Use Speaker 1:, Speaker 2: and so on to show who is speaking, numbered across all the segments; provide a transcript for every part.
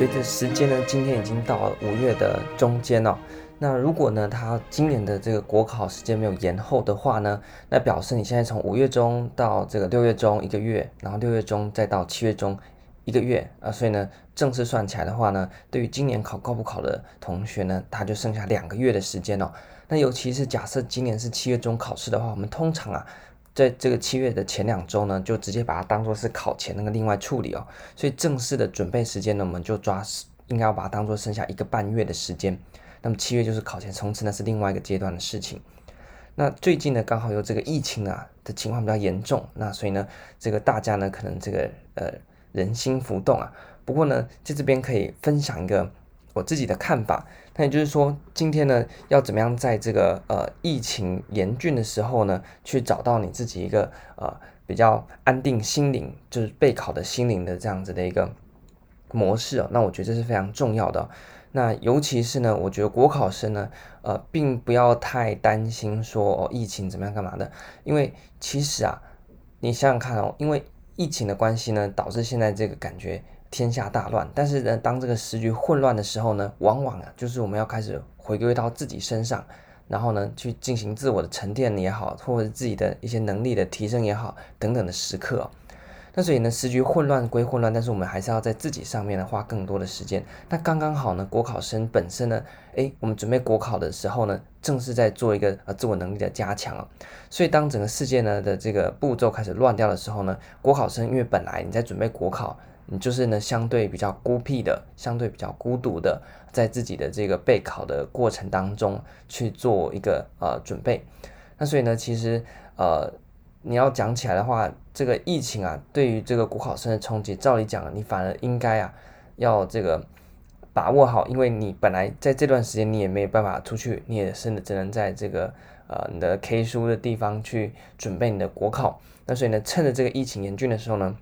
Speaker 1: 随着时间呢，今天已经到五月的中间了。那如果呢，他今年的这个国考时间没有延后的话呢，那表示你现在从五月中到这个六月中一个月，然后六月中再到七月中一个月啊，所以呢，正式算起来的话呢，对于今年考高补考的同学呢，他就剩下两个月的时间哦。那尤其是假设今年是七月中考试的话，我们通常啊，在这个七月的前两周呢，就直接把它当做是考前那个另外处理哦。所以正式的准备时间呢，我们就抓应该要把它当做剩下一个半月的时间。那么七月就是考前冲刺，那是另外一个阶段的事情。那最近呢，刚好有这个疫情啊的情况比较严重，那所以呢，这个大家呢可能这个呃人心浮动啊。不过呢，在这边可以分享一个我自己的看法。那也就是说，今天呢要怎么样在这个呃疫情严峻的时候呢，去找到你自己一个呃比较安定心灵，就是备考的心灵的这样子的一个模式哦。那我觉得这是非常重要的。那尤其是呢，我觉得国考生呢，呃，并不要太担心说哦，疫情怎么样干嘛的，因为其实啊，你想想看哦，因为疫情的关系呢，导致现在这个感觉天下大乱。但是呢，当这个时局混乱的时候呢，往往啊，就是我们要开始回归到自己身上，然后呢，去进行自我的沉淀也好，或者自己的一些能力的提升也好，等等的时刻哦。那所以呢，时局混乱归混乱，但是我们还是要在自己上面呢花更多的时间。那刚刚好呢，国考生本身呢，诶，我们准备国考的时候呢，正是在做一个呃自我能力的加强啊。所以当整个世界呢的这个步骤开始乱掉的时候呢，国考生因为本来你在准备国考，你就是呢相对比较孤僻的，相对比较孤独的，在自己的这个备考的过程当中去做一个呃准备。那所以呢，其实呃。你要讲起来的话，这个疫情啊，对于这个国考生的冲击，照理讲，你反而应该啊，要这个把握好，因为你本来在这段时间你也没有办法出去，你也是只能在这个呃你的 K 书的地方去准备你的国考。那所以呢，趁着这个疫情严峻的时候呢，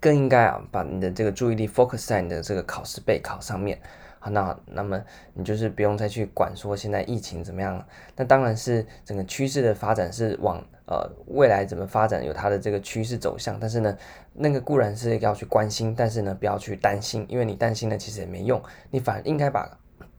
Speaker 1: 更应该啊，把你的这个注意力 focus 在你的这个考试备考上面。好，那那么你就是不用再去管说现在疫情怎么样了。那当然是整个趋势的发展是往。呃，未来怎么发展有它的这个趋势走向，但是呢，那个固然是要去关心，但是呢，不要去担心，因为你担心呢，其实也没用，你反而应该把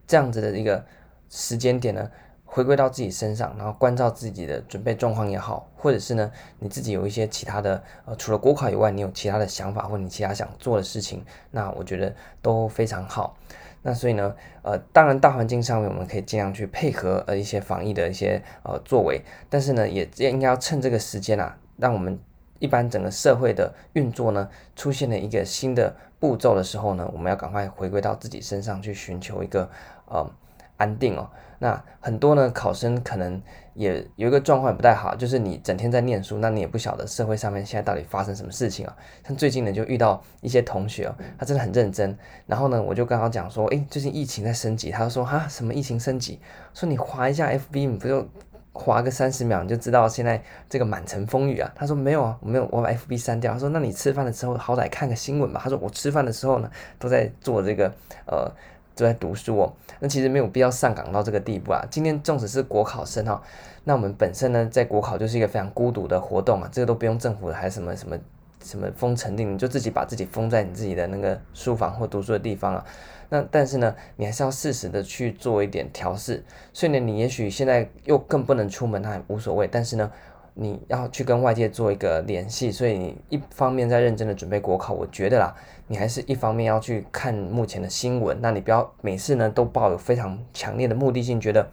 Speaker 1: 这样子的一个时间点呢，回归到自己身上，然后关照自己的准备状况也好，或者是呢，你自己有一些其他的呃，除了国考以外，你有其他的想法或者你其他想做的事情，那我觉得都非常好。那所以呢，呃，当然大环境上面我们可以尽量去配合呃一些防疫的一些呃作为，但是呢，也应该要趁这个时间啊，让我们一般整个社会的运作呢出现了一个新的步骤的时候呢，我们要赶快回归到自己身上去寻求一个呃安定哦。那很多呢考生可能也有一个状况不太好，就是你整天在念书，那你也不晓得社会上面现在到底发生什么事情啊。像最近呢就遇到一些同学哦，他真的很认真，然后呢我就跟他讲说，诶，最近疫情在升级，他说哈什么疫情升级？说你滑一下 FB，你不就滑个三十秒你就知道现在这个满城风雨啊？他说没有啊，我没有，我把 FB 删掉。他说那你吃饭的时候好歹看个新闻吧。他说我吃饭的时候呢都在做这个呃。都在读书哦，那其实没有必要上岗到这个地步啊。今天纵使是国考生哈，那我们本身呢，在国考就是一个非常孤独的活动啊，这个都不用政府还什么什么什么封城令，你就自己把自己封在你自己的那个书房或读书的地方啊。那但是呢，你还是要适时的去做一点调试。所以呢，你也许现在又更不能出门，那也无所谓。但是呢，你要去跟外界做一个联系，所以你一方面在认真的准备国考，我觉得啦，你还是一方面要去看目前的新闻。那你不要每次呢都抱有非常强烈的目的性，觉得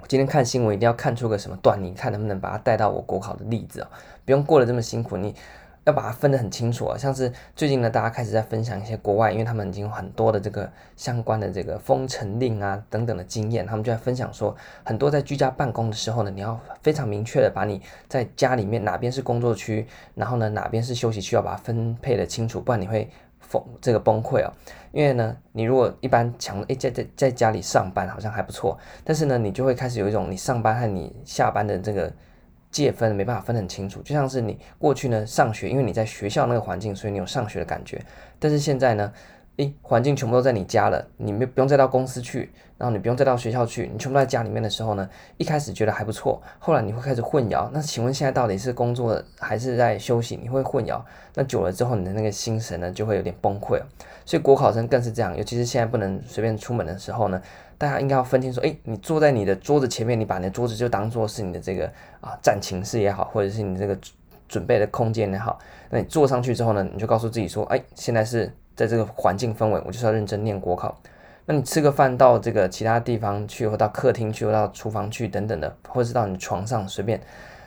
Speaker 1: 我今天看新闻一定要看出个什么段，你看能不能把它带到我国考的例子啊？不用过得这么辛苦，你。要把它分得很清楚啊，像是最近呢，大家开始在分享一些国外，因为他们已经有很多的这个相关的这个封城令啊等等的经验，他们就在分享说，很多在居家办公的时候呢，你要非常明确的把你在家里面哪边是工作区，然后呢哪边是休息区，要把它分配的清楚，不然你会崩这个崩溃哦。因为呢，你如果一般强诶在在在家里上班好像还不错，但是呢，你就会开始有一种你上班和你下班的这个。界分没办法分得很清楚，就像是你过去呢上学，因为你在学校那个环境，所以你有上学的感觉。但是现在呢，诶，环境全部都在你家了，你没不用再到公司去，然后你不用再到学校去，你全部在家里面的时候呢，一开始觉得还不错，后来你会开始混淆。那请问现在到底是工作还是在休息？你会混淆，那久了之后，你的那个心神呢就会有点崩溃。所以国考生更是这样，尤其是现在不能随便出门的时候呢，大家应该要分清说，诶，你坐在你的桌子前面，你把你的桌子就当做是你的这个啊战情室也好，或者是你这个准备的空间也好，那你坐上去之后呢，你就告诉自己说，诶，现在是。在这个环境氛围，我就是要认真念国考。那你吃个饭到这个其他地方去，或到客厅去，或到厨房去等等的，或是到你床上随便，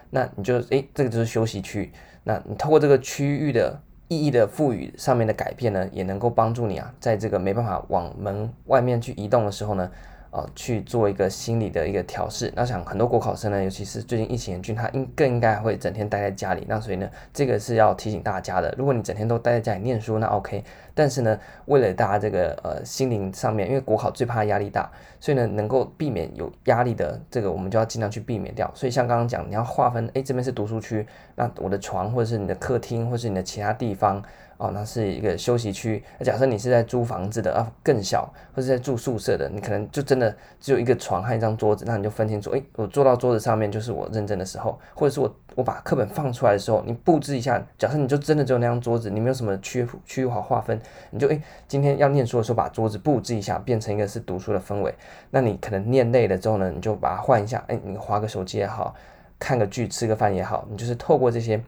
Speaker 1: 那你就诶，这个就是休息区。那你透过这个区域的意义的赋予上面的改变呢，也能够帮助你啊，在这个没办法往门外面去移动的时候呢。呃，去做一个心理的一个调试。那想很多国考生呢，尤其是最近疫情严峻，他应更应该会整天待在家里。那所以呢，这个是要提醒大家的。如果你整天都待在家里念书，那 OK。但是呢，为了大家这个呃心灵上面，因为国考最怕压力大，所以呢，能够避免有压力的这个，我们就要尽量去避免掉。所以像刚刚讲，你要划分，诶，这边是读书区，那我的床或者是你的客厅，或者是你的其他地方。哦，那是一个休息区。假设你是在租房子的啊，更小，或是在住宿舍的，你可能就真的只有一个床和一张桌子，那你就分清楚，诶，我坐到桌子上面就是我认真的时候，或者是我我把课本放出来的时候，你布置一下。假设你就真的只有那张桌子，你没有什么区区域化划分，你就诶，今天要念书的时候把桌子布置一下，变成一个是读书的氛围。那你可能念累了之后呢，你就把它换一下，诶，你划个手机也好，看个剧，吃个饭也好，你就是透过这些，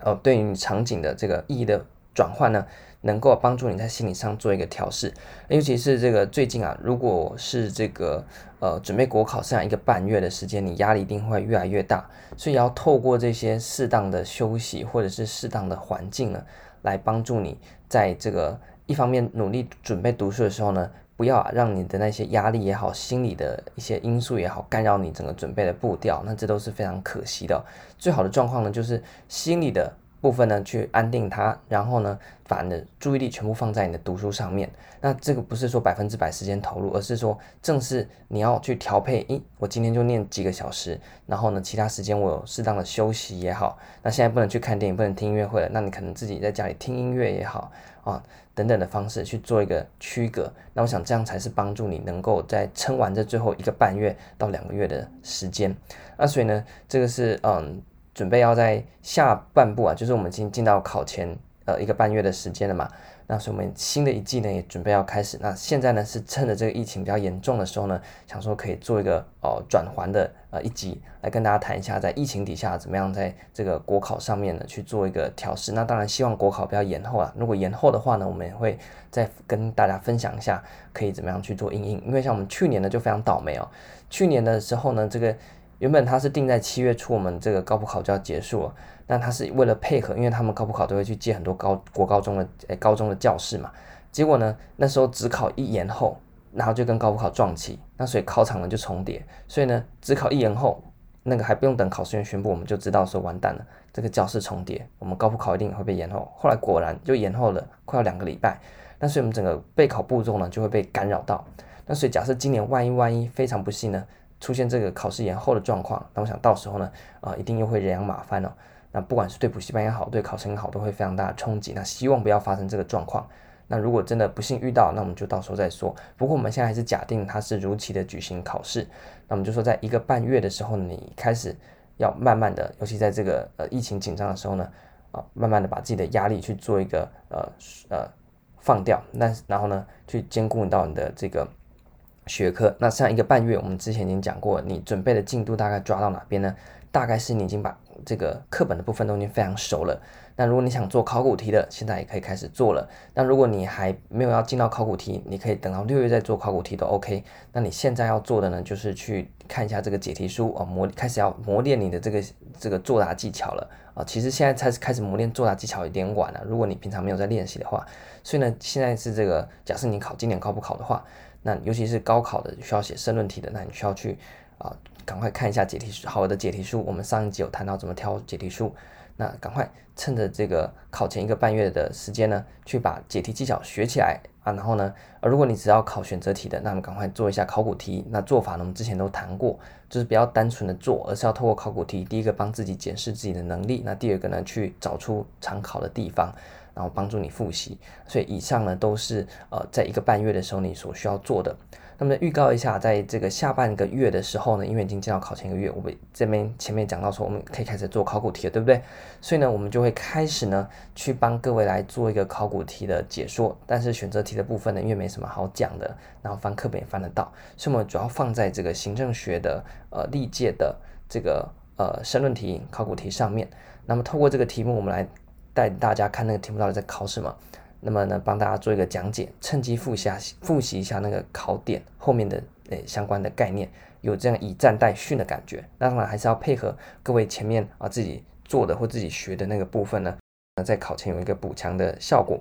Speaker 1: 呃，对于你场景的这个意义的。转换呢，能够帮助你在心理上做一个调试，尤其是这个最近啊，如果是这个呃准备国考剩下一个半月的时间，你压力一定会越来越大，所以要透过这些适当的休息或者是适当的环境呢，来帮助你在这个一方面努力准备读书的时候呢，不要让你的那些压力也好，心理的一些因素也好，干扰你整个准备的步调，那这都是非常可惜的。最好的状况呢，就是心理的。部分呢，去安定它，然后呢，把你的注意力全部放在你的读书上面。那这个不是说百分之百时间投入，而是说正是你要去调配。诶，我今天就念几个小时，然后呢，其他时间我有适当的休息也好。那现在不能去看电影，不能听音乐会了，那你可能自己在家里听音乐也好啊，等等的方式去做一个区隔。那我想这样才是帮助你能够在撑完这最后一个半月到两个月的时间。那所以呢，这个是嗯。准备要在下半部啊，就是我们已经进到考前呃一个半月的时间了嘛，那所以我们新的一季呢也准备要开始。那现在呢是趁着这个疫情比较严重的时候呢，想说可以做一个呃转环的呃一集，来跟大家谈一下在疫情底下怎么样在这个国考上面呢去做一个调试。那当然希望国考不要延后啊，如果延后的话呢，我们也会再跟大家分享一下可以怎么样去做应应。因为像我们去年呢就非常倒霉哦，去年的时候呢这个。原本他是定在七月初，我们这个高普考就要结束了。但他是为了配合，因为他们高普考都会去借很多高国高中的诶、高中的教室嘛。结果呢，那时候只考一延后，然后就跟高普考撞期，那所以考场呢就重叠。所以呢，只考一延后，那个还不用等考试院宣布，我们就知道说完蛋了，这个教室重叠，我们高普考一定会被延后。后来果然就延后了快要两个礼拜，那所以我们整个备考步骤呢就会被干扰到。那所以假设今年万一万一非常不幸呢？出现这个考试延后的状况，那我想到时候呢，啊、一定又会人仰马翻哦。那不管是对补习班也好，对考生也好，都会非常大的冲击。那希望不要发生这个状况。那如果真的不幸遇到，那我们就到时候再说。不过我们现在还是假定它是如期的举行考试。那我们就说，在一个半月的时候，你开始要慢慢的，尤其在这个呃疫情紧张的时候呢，啊，慢慢的把自己的压力去做一个呃呃放掉。那然后呢，去兼顾到你的这个。学科，那上一个半月，我们之前已经讲过，你准备的进度大概抓到哪边呢？大概是你已经把这个课本的部分都已经非常熟了。那如果你想做考古题的，现在也可以开始做了。那如果你还没有要进到考古题，你可以等到六月再做考古题都 OK。那你现在要做的呢，就是去看一下这个解题书啊，磨开始要磨练你的这个这个作答技巧了啊。其实现在才是开始磨练作答技巧有点晚了，如果你平常没有在练习的话。所以呢，现在是这个假设你考今年高不考的话。那尤其是高考的需要写申论题的，那你需要去啊，赶快看一下解题，好的解题书。我们上一集有谈到怎么挑解题书，那赶快趁着这个考前一个半月的时间呢，去把解题技巧学起来啊。然后呢，如果你只要考选择题的，那么赶快做一下考古题。那做法呢，我们之前都谈过，就是不要单纯的做，而是要透过考古题，第一个帮自己检视自己的能力，那第二个呢，去找出常考的地方。然后帮助你复习。所以以上呢都是呃在一个半月的时候你所需要做的。那么预告一下，在这个下半个月的时候呢，因为已经进到考前一个月，我们这边前面讲到说我们可以开始做考古题了，对不对？所以呢，我们就会开始呢去帮各位来做一个考古题的解说。但是选择题的部分呢，因为没什么好讲的，然后翻课本也翻得到，所以我们主要放在这个行政学的呃历届的这个呃申论题、考古题上面。那么透过这个题目，我们来带大家看那个题目到底在考什么。那么呢，帮大家做一个讲解，趁机复习复习一下那个考点后面的诶相关的概念，有这样以战代训的感觉。那当然还是要配合各位前面啊自己做的或自己学的那个部分呢，在考前有一个补强的效果。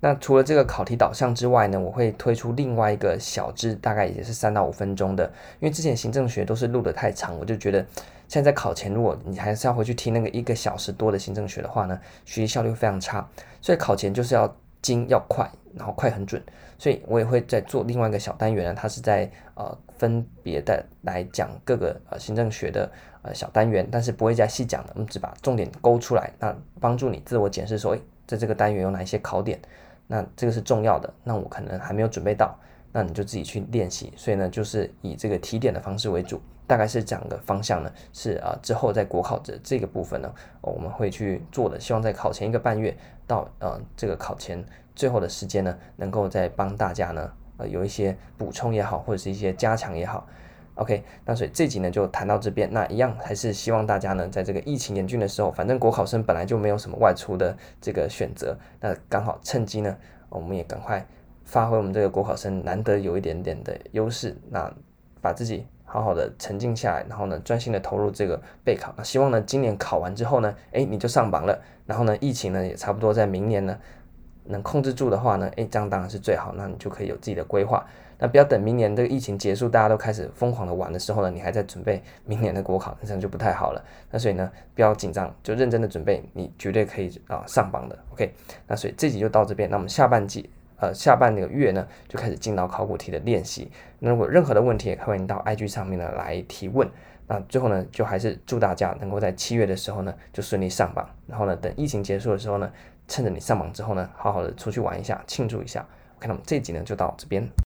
Speaker 1: 那除了这个考题导向之外呢，我会推出另外一个小支，大概也是三到五分钟的，因为之前行政学都是录得太长，我就觉得现在考前，如果你还是要回去听那个一个小时多的行政学的话呢，学习效率非常差，所以考前就是要。精要快，然后快很准，所以我也会再做另外一个小单元呢，它是在呃分别的来讲各个呃行政学的呃小单元，但是不会再细讲的，我们只把重点勾出来，那帮助你自我检视说，诶，在这个单元有哪一些考点，那这个是重要的，那我可能还没有准备到，那你就自己去练习，所以呢，就是以这个提点的方式为主。大概是讲的方向呢，是啊、之后在国考的这个部分呢、我们会去做的。希望在考前一个半月到呃这个考前最后的时间呢，能够再帮大家呢呃有一些补充也好，或者是一些加强也好。OK，那所以这集呢就谈到这边。那一样还是希望大家呢，在这个疫情严峻的时候，反正国考生本来就没有什么外出的这个选择，那刚好趁机呢，我们也赶快发挥我们这个国考生难得有一点点的优势，那把自己。好好的沉静下来，然后呢，专心的投入这个备考。那希望呢，今年考完之后呢，哎，你就上榜了。然后呢，疫情呢也差不多在明年呢能控制住的话呢，哎，这样当然是最好。那你就可以有自己的规划。那不要等明年这个疫情结束，大家都开始疯狂的玩的时候呢，你还在准备明年的国考，那这样就不太好了。那所以呢，不要紧张，就认真的准备，你绝对可以啊上榜的。OK，那所以这集就到这边。那我们下半集。呃，下半个月呢，就开始进到考古题的练习。那如果任何的问题，也欢迎到 IG 上面呢来提问。那最后呢，就还是祝大家能够在七月的时候呢，就顺利上榜。然后呢，等疫情结束的时候呢，趁着你上榜之后呢，好好的出去玩一下，庆祝一下。OK，那么这集呢就到这边。